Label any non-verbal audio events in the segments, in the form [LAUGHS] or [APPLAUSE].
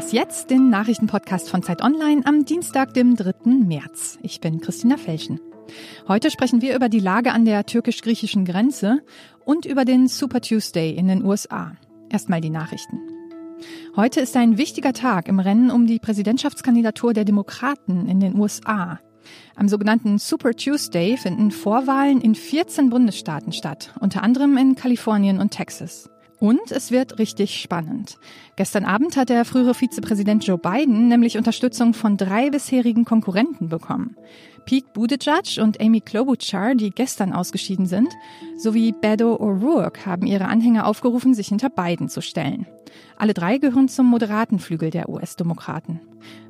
Was jetzt? Den Nachrichtenpodcast von Zeit Online am Dienstag, dem 3. März. Ich bin Christina Felschen. Heute sprechen wir über die Lage an der türkisch-griechischen Grenze und über den Super Tuesday in den USA. Erstmal die Nachrichten. Heute ist ein wichtiger Tag im Rennen um die Präsidentschaftskandidatur der Demokraten in den USA. Am sogenannten Super Tuesday finden Vorwahlen in 14 Bundesstaaten statt, unter anderem in Kalifornien und Texas. Und es wird richtig spannend. Gestern Abend hat der frühere Vizepräsident Joe Biden nämlich Unterstützung von drei bisherigen Konkurrenten bekommen. Pete Buttigieg und Amy Klobuchar, die gestern ausgeschieden sind, sowie Beto O'Rourke haben ihre Anhänger aufgerufen, sich hinter Biden zu stellen. Alle drei gehören zum moderaten Flügel der US-Demokraten.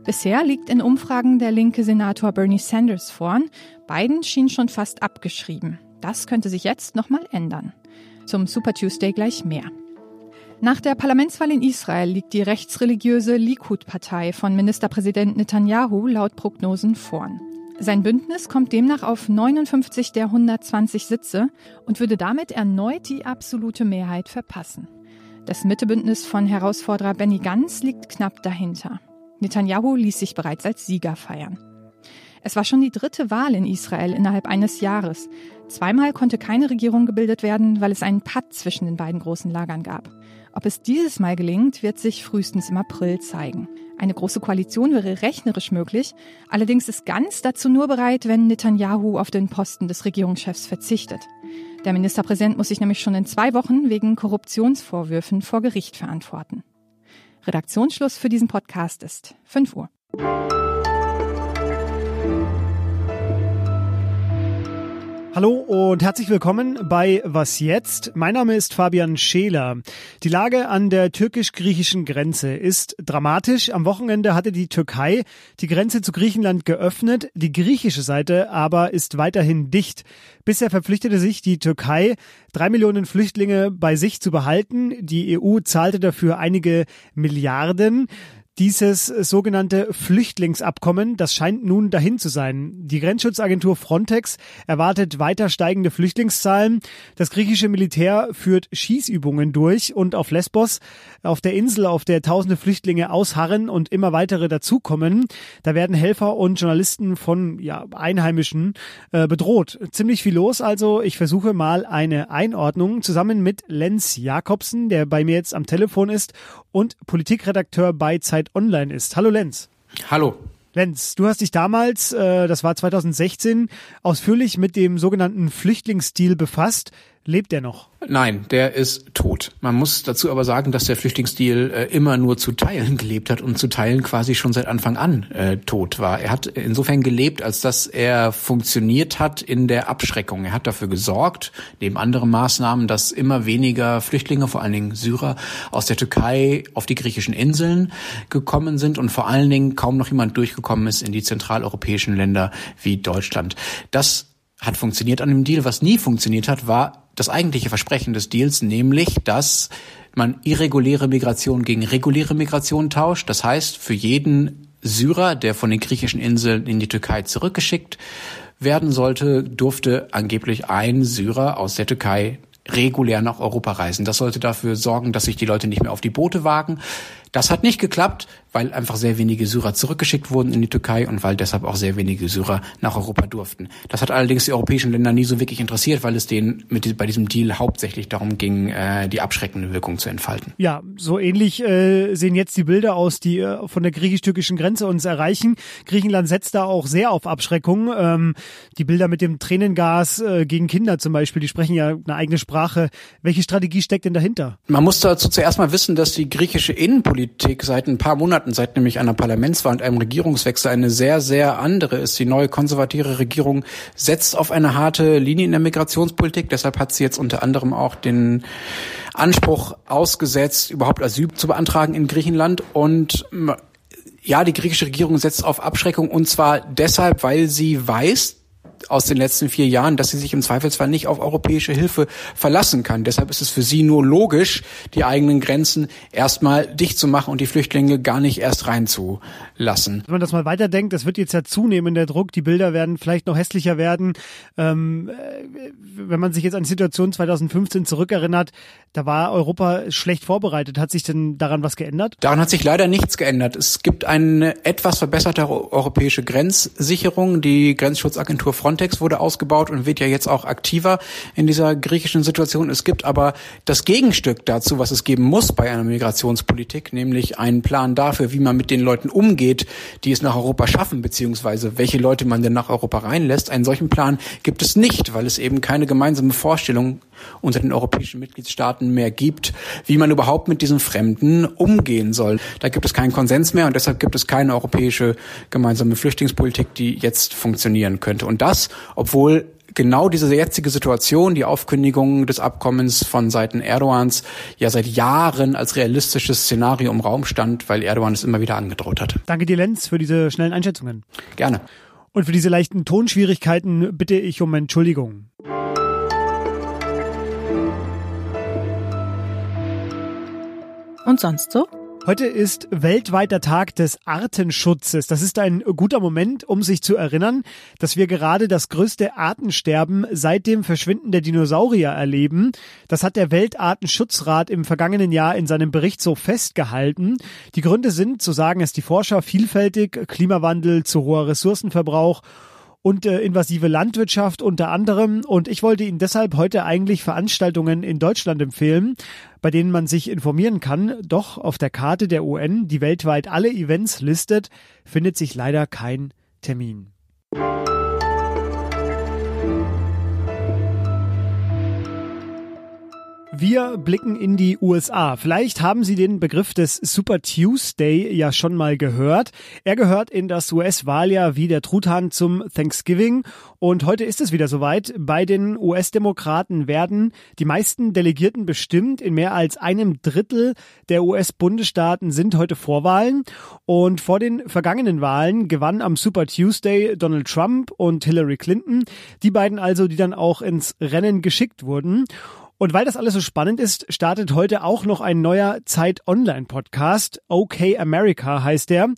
Bisher liegt in Umfragen der linke Senator Bernie Sanders vorn. Biden schien schon fast abgeschrieben. Das könnte sich jetzt nochmal ändern. Zum Super Tuesday gleich mehr. Nach der Parlamentswahl in Israel liegt die rechtsreligiöse Likud-Partei von Ministerpräsident Netanyahu laut Prognosen vorn. Sein Bündnis kommt demnach auf 59 der 120 Sitze und würde damit erneut die absolute Mehrheit verpassen. Das Mittebündnis von Herausforderer Benny Gantz liegt knapp dahinter. Netanyahu ließ sich bereits als Sieger feiern. Es war schon die dritte Wahl in Israel innerhalb eines Jahres. Zweimal konnte keine Regierung gebildet werden, weil es einen Patt zwischen den beiden großen Lagern gab. Ob es dieses Mal gelingt, wird sich frühestens im April zeigen. Eine große Koalition wäre rechnerisch möglich, allerdings ist ganz dazu nur bereit, wenn Netanyahu auf den Posten des Regierungschefs verzichtet. Der Ministerpräsident muss sich nämlich schon in zwei Wochen wegen Korruptionsvorwürfen vor Gericht verantworten. Redaktionsschluss für diesen Podcast ist 5 Uhr. Hallo und herzlich willkommen bei Was jetzt? Mein Name ist Fabian Scheler. Die Lage an der türkisch-griechischen Grenze ist dramatisch. Am Wochenende hatte die Türkei die Grenze zu Griechenland geöffnet, die griechische Seite aber ist weiterhin dicht. Bisher verpflichtete sich die Türkei, drei Millionen Flüchtlinge bei sich zu behalten. Die EU zahlte dafür einige Milliarden. Dieses sogenannte Flüchtlingsabkommen, das scheint nun dahin zu sein. Die Grenzschutzagentur Frontex erwartet weiter steigende Flüchtlingszahlen. Das griechische Militär führt Schießübungen durch und auf Lesbos, auf der Insel, auf der tausende Flüchtlinge ausharren und immer weitere dazukommen, da werden Helfer und Journalisten von ja, Einheimischen äh, bedroht. Ziemlich viel los also. Ich versuche mal eine Einordnung zusammen mit Lenz Jakobsen, der bei mir jetzt am Telefon ist und Politikredakteur bei Zeit Online ist. Hallo Lenz. Hallo. Lenz, du hast dich damals, äh, das war 2016, ausführlich mit dem sogenannten Flüchtlingsstil befasst. Lebt er noch? Nein, der ist tot. Man muss dazu aber sagen, dass der Flüchtlingsstil äh, immer nur zu Teilen gelebt hat und zu Teilen quasi schon seit Anfang an äh, tot war. Er hat insofern gelebt, als dass er funktioniert hat in der Abschreckung. Er hat dafür gesorgt, neben anderen Maßnahmen, dass immer weniger Flüchtlinge, vor allen Dingen Syrer, aus der Türkei auf die griechischen Inseln gekommen sind und vor allen Dingen kaum noch jemand durchgekommen ist in die zentraleuropäischen Länder wie Deutschland. Das hat funktioniert an dem Deal. Was nie funktioniert hat, war das eigentliche Versprechen des Deals, nämlich, dass man irreguläre Migration gegen reguläre Migration tauscht. Das heißt, für jeden Syrer, der von den griechischen Inseln in die Türkei zurückgeschickt werden sollte, durfte angeblich ein Syrer aus der Türkei regulär nach Europa reisen. Das sollte dafür sorgen, dass sich die Leute nicht mehr auf die Boote wagen. Das hat nicht geklappt weil einfach sehr wenige Syrer zurückgeschickt wurden in die Türkei und weil deshalb auch sehr wenige Syrer nach Europa durften. Das hat allerdings die europäischen Länder nie so wirklich interessiert, weil es denen mit, bei diesem Deal hauptsächlich darum ging, äh, die abschreckende Wirkung zu entfalten. Ja, so ähnlich äh, sehen jetzt die Bilder aus, die äh, von der griechisch-türkischen Grenze uns erreichen. Griechenland setzt da auch sehr auf Abschreckung. Ähm, die Bilder mit dem Tränengas äh, gegen Kinder zum Beispiel, die sprechen ja eine eigene Sprache. Welche Strategie steckt denn dahinter? Man muss dazu zuerst mal wissen, dass die griechische Innenpolitik seit ein paar Monaten Monaten, seit nämlich einer Parlamentswahl und einem Regierungswechsel eine sehr, sehr andere ist. Die neue konservative Regierung setzt auf eine harte Linie in der Migrationspolitik. Deshalb hat sie jetzt unter anderem auch den Anspruch ausgesetzt, überhaupt Asyl zu beantragen in Griechenland. Und ja, die griechische Regierung setzt auf Abschreckung und zwar deshalb, weil sie weiß, aus den letzten vier Jahren, dass sie sich im Zweifelsfall nicht auf europäische Hilfe verlassen kann. Deshalb ist es für sie nur logisch, die eigenen Grenzen erstmal dicht zu machen und die Flüchtlinge gar nicht erst reinzulassen. Wenn man das mal weiterdenkt, das wird jetzt ja zunehmen, der Druck, die Bilder werden vielleicht noch hässlicher werden. Ähm, äh, wenn man sich jetzt an die Situation 2015 zurückerinnert, da war Europa schlecht vorbereitet. Hat sich denn daran was geändert? Daran hat sich leider nichts geändert. Es gibt eine etwas verbesserte europäische Grenzsicherung. Die Grenzschutzagentur Frontex wurde ausgebaut und wird ja jetzt auch aktiver in dieser griechischen Situation. Es gibt aber das Gegenstück dazu, was es geben muss bei einer Migrationspolitik, nämlich einen Plan dafür, wie man mit den Leuten umgeht, die es nach Europa schaffen, beziehungsweise welche Leute man denn nach Europa reinlässt. Einen solchen Plan gibt es nicht, weil es eben keine gemeinsame Vorstellung unter den europäischen Mitgliedstaaten mehr gibt, wie man überhaupt mit diesen Fremden umgehen soll. Da gibt es keinen Konsens mehr und deshalb gibt es keine europäische gemeinsame Flüchtlingspolitik, die jetzt funktionieren könnte. Und das, obwohl genau diese jetzige Situation, die Aufkündigung des Abkommens von Seiten Erdogans ja seit Jahren als realistisches Szenario im Raum stand, weil Erdogan es immer wieder angedroht hat. Danke dir, Lenz, für diese schnellen Einschätzungen. Gerne. Und für diese leichten Tonschwierigkeiten bitte ich um Entschuldigung. Und sonst so? Heute ist weltweiter Tag des Artenschutzes. Das ist ein guter Moment, um sich zu erinnern, dass wir gerade das größte Artensterben seit dem Verschwinden der Dinosaurier erleben. Das hat der Weltartenschutzrat im vergangenen Jahr in seinem Bericht so festgehalten. Die Gründe sind, so sagen es die Forscher, vielfältig, Klimawandel, zu hoher Ressourcenverbrauch und äh, invasive Landwirtschaft unter anderem. Und ich wollte Ihnen deshalb heute eigentlich Veranstaltungen in Deutschland empfehlen, bei denen man sich informieren kann. Doch auf der Karte der UN, die weltweit alle Events listet, findet sich leider kein Termin. Wir blicken in die USA. Vielleicht haben Sie den Begriff des Super Tuesday ja schon mal gehört. Er gehört in das US-Wahljahr wie der Truthahn zum Thanksgiving. Und heute ist es wieder soweit. Bei den US-Demokraten werden die meisten Delegierten bestimmt. In mehr als einem Drittel der US-Bundesstaaten sind heute Vorwahlen. Und vor den vergangenen Wahlen gewann am Super Tuesday Donald Trump und Hillary Clinton. Die beiden also, die dann auch ins Rennen geschickt wurden. Und weil das alles so spannend ist, startet heute auch noch ein neuer Zeit Online Podcast. OK America heißt der.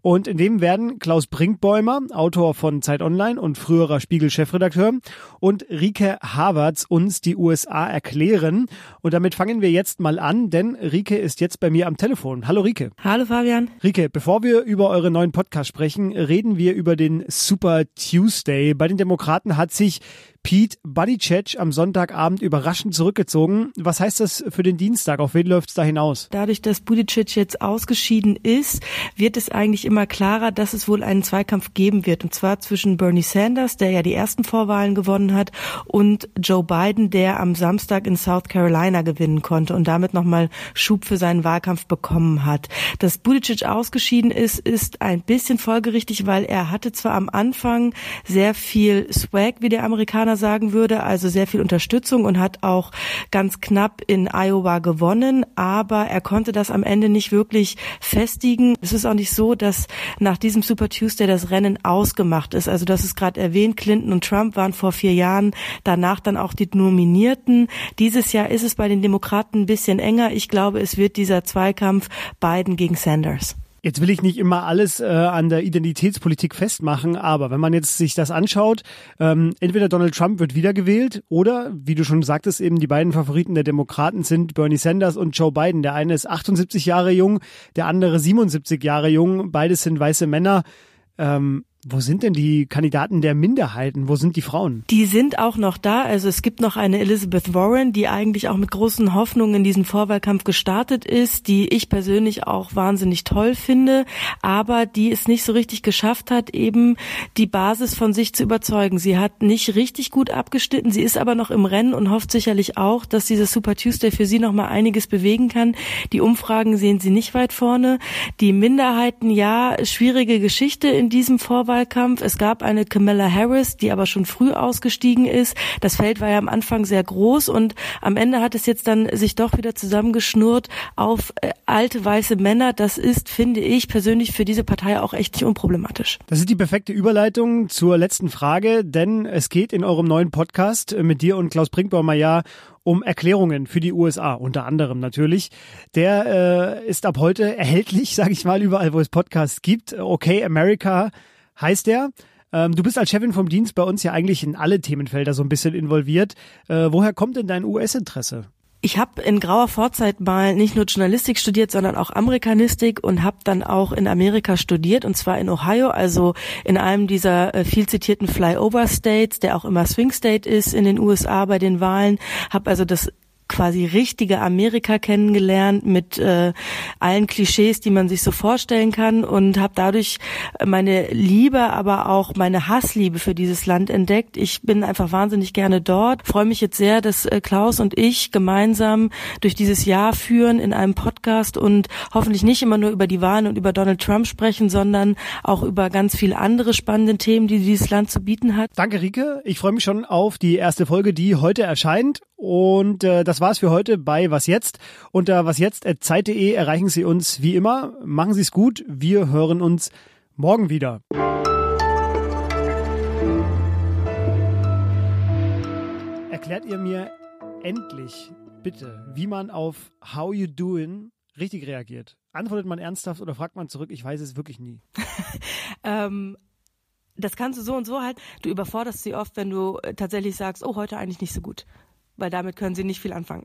Und in dem werden Klaus Brinkbäumer, Autor von Zeit Online und früherer Spiegel-Chefredakteur, und Rike Havertz uns die USA erklären. Und damit fangen wir jetzt mal an, denn Rike ist jetzt bei mir am Telefon. Hallo Rike. Hallo Fabian. Rike, bevor wir über eure neuen Podcast sprechen, reden wir über den Super Tuesday. Bei den Demokraten hat sich Pete Buttigieg am Sonntagabend überraschend zurückgezogen. Was heißt das für den Dienstag? Auf wen läuft es da hinaus? Dadurch, dass Buttigieg jetzt ausgeschieden ist, wird es eigentlich immer klarer, dass es wohl einen Zweikampf geben wird. Und zwar zwischen Bernie Sanders, der ja die ersten Vorwahlen gewonnen hat, und Joe Biden, der am Samstag in South Carolina gewinnen konnte und damit nochmal Schub für seinen Wahlkampf bekommen hat. Dass Buttigieg ausgeschieden ist, ist ein bisschen folgerichtig, weil er hatte zwar am Anfang sehr viel Swag, wie der Amerikaner Amerikaner sagen würde, also sehr viel Unterstützung und hat auch ganz knapp in Iowa gewonnen, aber er konnte das am Ende nicht wirklich festigen. Es ist auch nicht so, dass nach diesem Super Tuesday das Rennen ausgemacht ist. Also das ist gerade erwähnt, Clinton und Trump waren vor vier Jahren, danach dann auch die Nominierten. Dieses Jahr ist es bei den Demokraten ein bisschen enger. Ich glaube, es wird dieser Zweikampf Biden gegen Sanders. Jetzt will ich nicht immer alles äh, an der Identitätspolitik festmachen, aber wenn man jetzt sich das anschaut, ähm, entweder Donald Trump wird wiedergewählt oder, wie du schon sagtest, eben die beiden Favoriten der Demokraten sind Bernie Sanders und Joe Biden. Der eine ist 78 Jahre jung, der andere 77 Jahre jung. Beides sind weiße Männer. Ähm, wo sind denn die Kandidaten der Minderheiten? Wo sind die Frauen? Die sind auch noch da. Also es gibt noch eine Elizabeth Warren, die eigentlich auch mit großen Hoffnungen in diesen Vorwahlkampf gestartet ist, die ich persönlich auch wahnsinnig toll finde, aber die es nicht so richtig geschafft hat, eben die Basis von sich zu überzeugen. Sie hat nicht richtig gut abgeschnitten. Sie ist aber noch im Rennen und hofft sicherlich auch, dass dieses Super Tuesday für sie noch mal einiges bewegen kann. Die Umfragen sehen sie nicht weit vorne. Die Minderheiten, ja, schwierige Geschichte in diesem Vorwahlkampf. Vorwahlkampf. Es gab eine Kamala Harris, die aber schon früh ausgestiegen ist. Das Feld war ja am Anfang sehr groß und am Ende hat es jetzt dann sich doch wieder zusammengeschnurrt auf äh, alte weiße Männer. Das ist, finde ich persönlich für diese Partei auch echt nicht unproblematisch. Das ist die perfekte Überleitung zur letzten Frage, denn es geht in eurem neuen Podcast mit dir und Klaus Brinkbaumer ja um Erklärungen für die USA, unter anderem natürlich. Der äh, ist ab heute erhältlich, [LAUGHS] sage ich mal, überall, wo es Podcasts gibt. Okay America heißt der. Ähm, du bist als Chefin vom Dienst bei uns ja eigentlich in alle Themenfelder so ein bisschen involviert. Äh, woher kommt denn dein US-Interesse? Ich habe in grauer Vorzeit mal nicht nur Journalistik studiert, sondern auch Amerikanistik und habe dann auch in Amerika studiert und zwar in Ohio, also in einem dieser äh, viel zitierten Flyover States, der auch immer Swing State ist in den USA bei den Wahlen. Habe also das quasi richtige Amerika kennengelernt mit äh, allen Klischees, die man sich so vorstellen kann und habe dadurch meine Liebe, aber auch meine Hassliebe für dieses Land entdeckt. Ich bin einfach wahnsinnig gerne dort. Freue mich jetzt sehr, dass äh, Klaus und ich gemeinsam durch dieses Jahr führen in einem Podcast und hoffentlich nicht immer nur über die Wahlen und über Donald Trump sprechen, sondern auch über ganz viele andere spannende Themen, die dieses Land zu bieten hat. Danke, Rike. Ich freue mich schon auf die erste Folge, die heute erscheint. Und äh, das war's für heute bei Was Jetzt. Unter wasjetzt.zeit.de erreichen Sie uns wie immer. Machen Sie es gut. Wir hören uns morgen wieder. Erklärt ihr mir endlich, bitte, wie man auf How You Doing richtig reagiert? Antwortet man ernsthaft oder fragt man zurück? Ich weiß es wirklich nie. [LAUGHS] ähm, das kannst du so und so halt. Du überforderst sie oft, wenn du äh, tatsächlich sagst, oh, heute eigentlich nicht so gut weil damit können sie nicht viel anfangen.